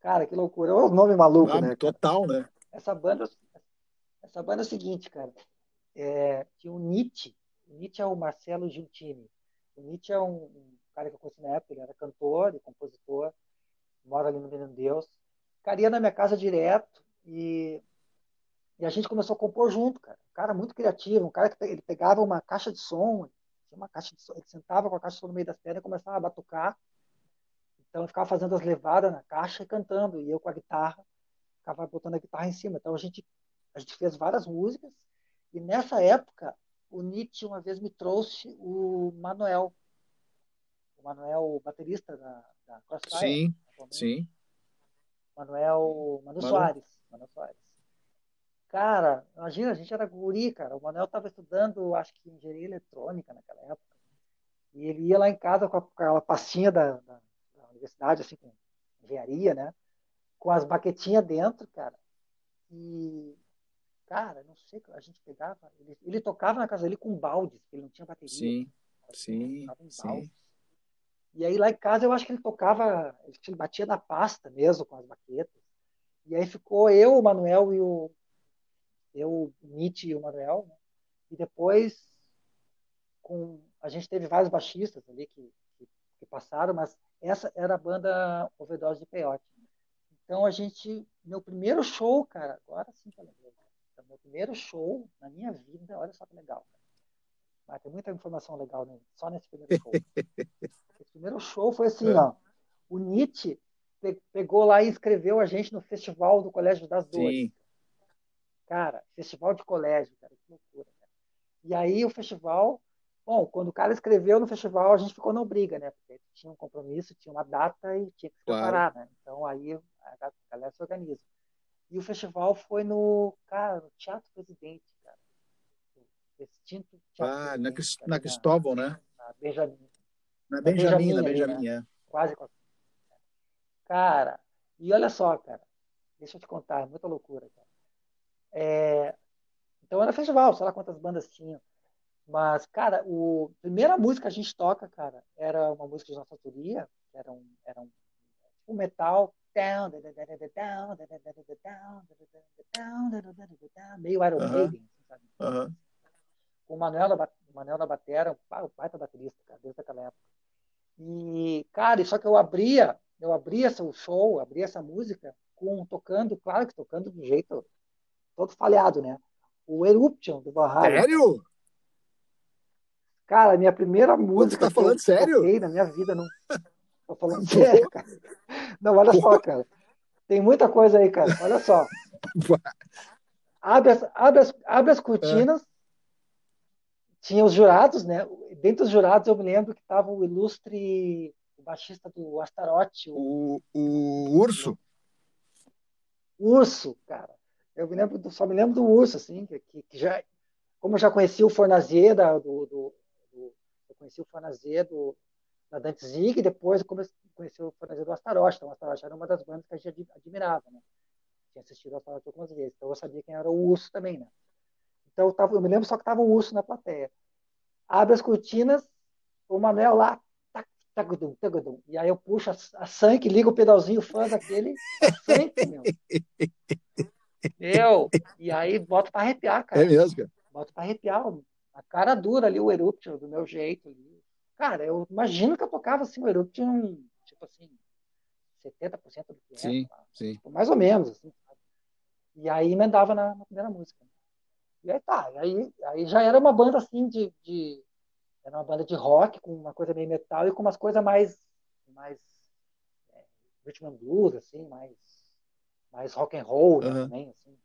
Speaker 2: Cara, que loucura. Olha o nome maluco, ah, né?
Speaker 1: Total, cara? né?
Speaker 2: Essa banda, essa banda é o seguinte, cara. É, tinha o Nietzsche. O Nietzsche é o Marcelo Giuntini. O Nietzsche é um, cara que eu conheci na época, ele era cantor e compositor, mora ali no Menino Deus. Cara, ia na minha casa direto e, e a gente começou a compor junto, cara. Um cara muito criativo, um cara que ele pegava uma caixa de som, tinha uma caixa de som, ele sentava com a caixa de som no meio das pernas e começava a batucar. Então eu ficava fazendo as levadas na caixa e cantando, e eu com a guitarra, ficava botando a guitarra em cima. Então a gente, a gente fez várias músicas E nessa época, o Nietzsche uma vez me trouxe o Manuel, o Manuel, o baterista da, da Crossfire.
Speaker 1: Sim, sim.
Speaker 2: Manuel, Manu Soares. Manuel Soares. Cara, imagina, a gente era guri, cara. O Manuel estava estudando, acho que engenharia eletrônica naquela época. E ele ia lá em casa com aquela pastinha da, da, da universidade, assim, com engenharia, né? Com as baquetinhas dentro, cara. E, cara, não sei, a gente pegava. Ele, ele tocava na casa dele com baldes, ele não tinha bateria.
Speaker 1: Sim, sim, sim.
Speaker 2: E aí lá em casa eu acho que ele tocava, ele batia na pasta mesmo com as baquetas. E aí ficou eu, o Manuel e o eu, o Nietzsche e o Manuel, né? E depois com a gente teve vários baixistas ali que, que, que passaram, mas essa era a banda Overdose de Peyote. Então a gente, meu primeiro show, cara, agora sim que eu lembrei. Meu primeiro show na minha vida, olha só que legal. Cara. Mas tem muita informação legal né? só nesse primeiro show. Esse primeiro show foi assim, é. ó. O Nietzsche pegou lá e inscreveu a gente no festival do Colégio das Dores. Cara, festival de colégio, cara, que loucura. Cara. E aí o festival, bom, quando o cara escreveu no festival, a gente ficou na briga, né? Porque tinha um compromisso, tinha uma data e tinha que se preparar, claro. né? Então aí a galera se organiza. E o festival foi no, cara, no Teatro Presidente, cara.
Speaker 1: Extinto Teatro ah, Presidente, na, na Cristóvão, né?
Speaker 2: Na Benjamin.
Speaker 1: Na Benjamin, na Benjamin, né? é.
Speaker 2: Quase. Cara, e olha só, cara. Deixa eu te contar, muita loucura, cara. É... Então era festival, sei lá quantas bandas tinham. Mas, cara, o... a primeira música que a gente toca, cara, era uma música de nossa autoria, era um, era um, um metal meio Iron Maiden, sabe? O Manuel da, o Manuel da Batera, o pai da baterista, cara, desde aquela época. E, cara, só que eu abria, eu abria esse show, abria essa música com tocando, claro que tocando do jeito todo falhado, né? O Eruption do Valhalla.
Speaker 1: Sério?
Speaker 2: Cara, minha primeira música.
Speaker 1: Você tá falando sério?
Speaker 2: na minha vida, não. Tô falando sério, cara. Não, olha só, cara. Tem muita coisa aí, cara. Olha só. Abre as, abre as, abre as cortinas. É. Tinha os jurados, né? Dentro dos jurados eu me lembro que estava o ilustre o baixista do Astaroth.
Speaker 1: O, o, o Urso.
Speaker 2: O Urso, cara. Eu me lembro só me lembro do Urso, assim, que, que já, como eu já conheci o Fornazier da, do, do, do, eu conheci o Fornazier do, da Dantzig, e depois eu conheci o Fornazier do Astaroth. Então, o Astaroth era uma das bandas que a gente admirava, né? Tinha assistido o Astaroth algumas vezes, então eu sabia quem era o Urso também, né? Então eu, tava, eu me lembro só que tava o Urso na plateia. Abre as cortinas, o Manuel lá, tac, tagudum, tagudum. E aí eu puxo a, a sangue, ligo o pedalzinho fã daquele, sangue, meu. Eu, e aí boto para arrepiar, cara.
Speaker 1: É mesmo, cara.
Speaker 2: Boto para arrepiar, a cara dura ali, o Eruption, do meu jeito ali. Cara, eu imagino que eu tocava assim o Eruption, tipo assim, 70% do que
Speaker 1: sim. Sim. Tipo,
Speaker 2: mais ou menos, assim. E aí emendava na, na, primeira música. E aí tá, aí, aí já era uma banda assim de, de, Era uma banda de rock, com uma coisa meio metal e com umas coisas mais. mais é, blues, assim, mais, mais rock and roll né, também, assim.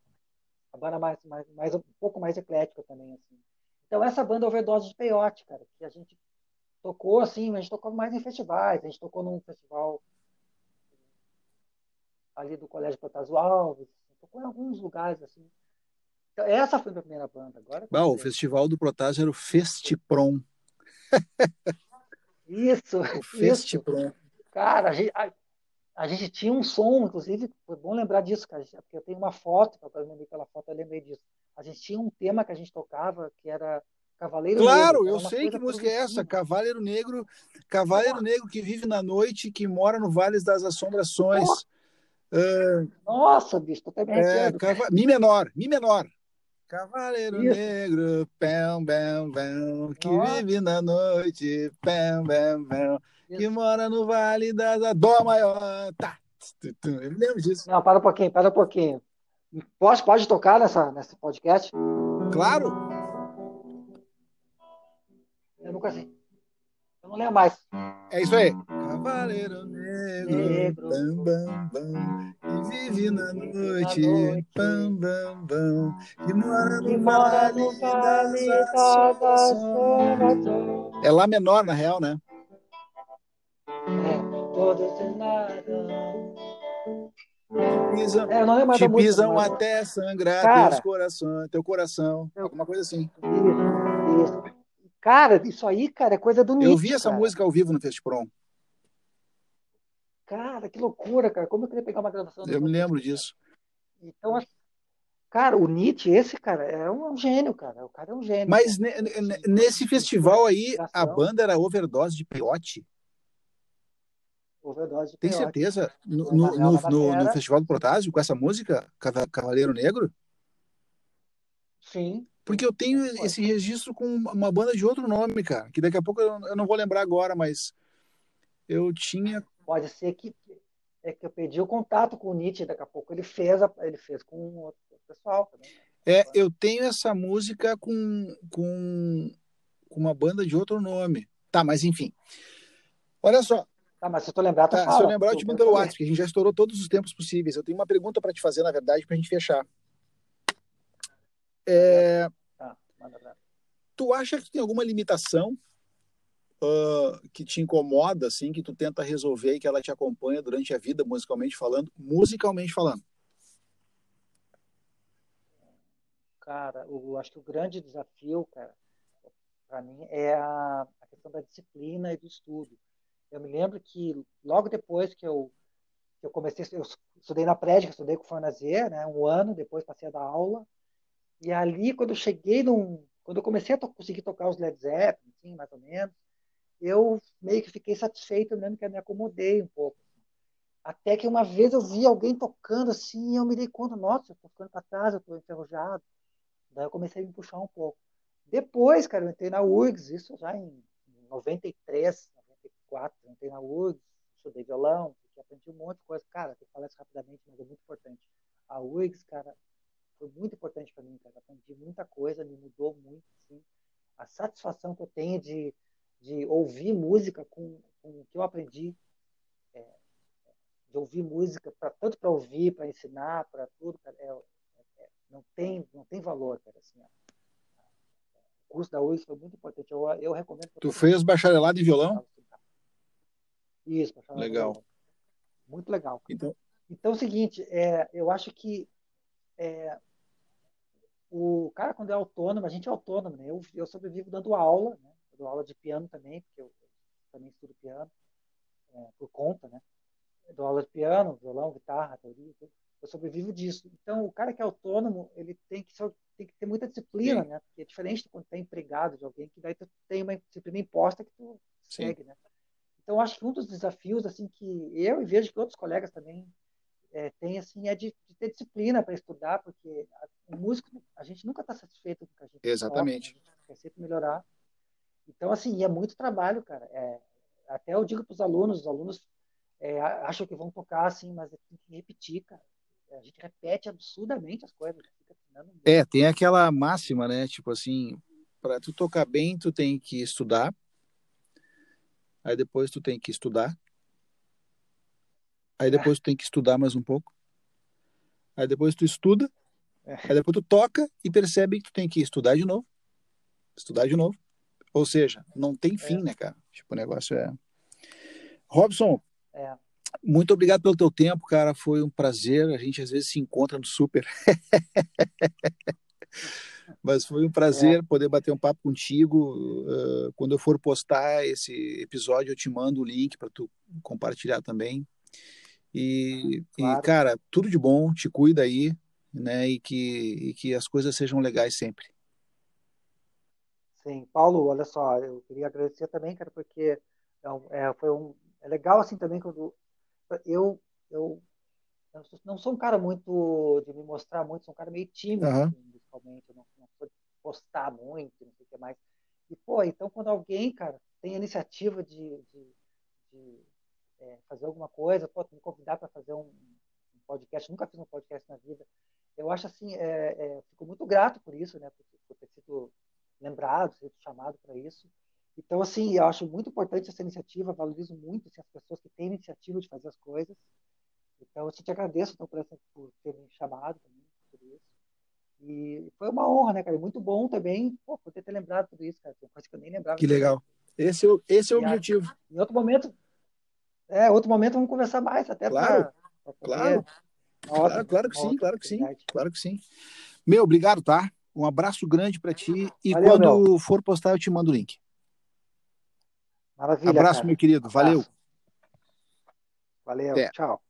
Speaker 2: A banda mais, mais, mais, um pouco mais eclética também, assim. Então essa banda Overdose de Peyote, cara, que a gente tocou assim, a gente tocou mais em festivais, a gente tocou num festival ali do Colégio Protásio Alves, tocou em alguns lugares assim. Então, essa foi a minha primeira banda. Agora,
Speaker 1: o festival do Protásio era o Festiprom.
Speaker 2: Isso,
Speaker 1: o Festiprom.
Speaker 2: Cara, a gente, a, a gente, tinha um som, inclusive, foi bom lembrar disso, cara, porque eu tenho uma foto, eu lembrei aquela foto, eu lembrei disso. A gente tinha um tema que a gente tocava, que era Cavaleiro
Speaker 1: claro,
Speaker 2: Negro.
Speaker 1: eu sei que música é essa. Cavaleiro Negro, Cavaleiro Negro que vive na noite, que mora no Vale das Assombrações.
Speaker 2: Uh, Nossa, bicho, tô até
Speaker 1: é, cava... Mi menor, Mi menor. Cavaleiro Isso. Negro, pão, bam, bam, que Nossa. vive na noite, pão, bam, bam, que mora no Vale das Dó maior. Tá. Eu me lembro disso.
Speaker 2: Não, para um pouquinho, para um pouquinho. Pode, pode tocar nessa, nesse podcast?
Speaker 1: Claro.
Speaker 2: Eu nunca sei. Eu não lembro mais.
Speaker 1: É isso aí. Cavaleiro negro, negro. Bam, bam, bam, que vive na noite, bam, bam, bam, que mora no, vale das orações. É Lá menor, na real, né?
Speaker 2: É, todos de nada.
Speaker 1: Pisam, é, não te pisam muito, até sangrar Cara, teus coração, teu coração, alguma coisa assim.
Speaker 2: Isso, isso. Cara, isso aí, cara, é coisa do Nietzsche.
Speaker 1: Eu vi essa cara. música ao vivo no Festival.
Speaker 2: Cara, que loucura, cara. Como eu queria pegar uma gravação.
Speaker 1: Eu me lembro disso.
Speaker 2: Então, cara, o Nietzsche, esse cara, é um gênio, cara. O cara é um gênio.
Speaker 1: Mas nesse festival aí, a banda era overdose de peiote?
Speaker 2: Overdose
Speaker 1: Tem certeza? No, no, no, no, no Festival do Protásio, com essa música, Cavaleiro Negro?
Speaker 2: Sim.
Speaker 1: Porque eu tenho esse registro com uma banda de outro nome, cara, que daqui a pouco eu não vou lembrar agora, mas eu tinha
Speaker 2: Pode ser que é que eu pedi o contato com o Nietzsche, daqui a pouco ele fez, a, ele fez com outro pessoal também.
Speaker 1: É, eu tenho essa música com, com, com uma banda de outro nome. Tá, mas enfim. Olha só.
Speaker 2: Tá, mas se eu lembrar, tá,
Speaker 1: Se eu lembrar, eu te mando pelo WhatsApp, porque a gente já estourou todos os tempos possíveis. Eu tenho uma pergunta para te fazer, na verdade, para a gente fechar. É... Tá, tu acha que tem alguma limitação uh, que te incomoda, assim, que tu tenta resolver e que ela te acompanha durante a vida, musicalmente falando, musicalmente falando?
Speaker 2: Cara, eu acho que o grande desafio, cara, para mim é a, a, questão da disciplina e do estudo. Eu me lembro que logo depois que eu eu comecei, eu estudei na prédica, estudei com o Fornazier, né, um ano, depois passei a dar aula, e ali, quando eu cheguei num, quando eu comecei a to conseguir tocar os Led Zeppelin, assim, mais ou menos, eu meio que fiquei satisfeito mesmo que eu me acomodei um pouco. Até que uma vez eu vi alguém tocando assim e eu me dei conta, nossa, eu tô ficando para trás, eu tô enferrujado. Daí eu comecei a me puxar um pouco. Depois, cara, eu entrei na URGS, isso já em 93, 94, eu entrei na URGS, estudei violão, aprendi um monte de coisa. Cara, tem que falar isso rapidamente, mas é muito importante. A URGS, cara, foi muito importante para mim, cara. Aprendi muita coisa, me mudou muito, assim. A satisfação que eu tenho de de ouvir música com, com o que eu aprendi, é, de ouvir música pra, tanto para ouvir, para ensinar, para tudo, cara, é, é, não tem não tem valor, cara, assim. O curso da UIS foi muito importante. Eu, eu recomendo.
Speaker 1: Tu fez bacharelado em violão?
Speaker 2: Isso,
Speaker 1: bacharelado. Legal.
Speaker 2: Muito legal. Então, então é o seguinte, é, eu acho que é, o cara quando é autônomo, a gente é autônomo, né? Eu, eu sobrevivo dando aula, né? Eu dou aula de piano também, porque eu, eu também estudo piano é, por conta, né? Eu dou aula de piano, violão, guitarra, teoria, tudo. Eu sobrevivo disso. Então, o cara que é autônomo, ele tem que, tem que ter muita disciplina, Sim. né? Porque é diferente de quando tem tá empregado de alguém, que daí tu tem uma disciplina imposta que tu Sim. segue, né? Então, acho que um dos desafios, assim, que eu e vejo que outros colegas também é, têm, assim, é de, de ter disciplina para estudar, porque o músico, a gente nunca está satisfeito com o que a gente
Speaker 1: Exatamente.
Speaker 2: Toca, a gente quer sempre melhorar. Então, assim, é muito trabalho, cara. É, até eu digo para os alunos, os alunos é, acham que vão tocar assim, mas tem que repetir, cara. A gente repete absurdamente as coisas.
Speaker 1: É, tem aquela máxima, né? Tipo assim, para tu tocar bem, tu tem que estudar. Aí depois tu tem que estudar. Aí depois tu tem que estudar mais um pouco. Aí depois tu estuda. É. Aí depois tu toca e percebe que tu tem que estudar de novo. Estudar de novo. Ou seja, não tem fim, é. né, cara? Tipo, o negócio é. Robson,
Speaker 2: é.
Speaker 1: muito obrigado pelo teu tempo, cara. Foi um prazer. A gente às vezes se encontra no super. Mas foi um prazer é. poder bater um papo contigo. Uh, quando eu for postar esse episódio, eu te mando o link para tu compartilhar também. E, claro. e, cara, tudo de bom, te cuida aí, né? E que, e que as coisas sejam legais sempre.
Speaker 2: Sim, Paulo, olha só, eu queria agradecer também, cara, porque é, é, foi um, é legal assim também quando eu, eu, eu não sou um cara muito de me mostrar muito, sou um cara meio tímido, uhum. assim, principalmente, eu não, não sou de postar muito, não sei o que mais. E, pô, então quando alguém, cara, tem a iniciativa de, de, de é, fazer alguma coisa, pô, me convidar para fazer um, um, podcast, nunca fiz um podcast na vida, eu acho assim, é, é, fico muito grato por isso, né, por, por ter sido lembrado, ser chamado para isso. Então, assim, eu acho muito importante essa iniciativa, valorizo muito assim, as pessoas que têm iniciativa de fazer as coisas. Então, eu te agradeço então, por, essa, por ter me chamado também. E foi uma honra, né, cara? Muito bom também, pô, poder ter lembrado tudo isso, cara. Tem coisa que eu nem lembrava.
Speaker 1: Que legal. Esse, é esse é o objetivo.
Speaker 2: Em outro momento, é, outro momento vamos conversar mais, até
Speaker 1: claro, pra, pra claro. Claro, claro que sim, claro que sim, claro que sim. Meu, obrigado, tá? Um abraço grande para ti e Valeu, quando meu. for postar eu te mando o link.
Speaker 2: Maravilha.
Speaker 1: Abraço,
Speaker 2: cara.
Speaker 1: meu querido. Valeu.
Speaker 2: Valeu, Até. tchau.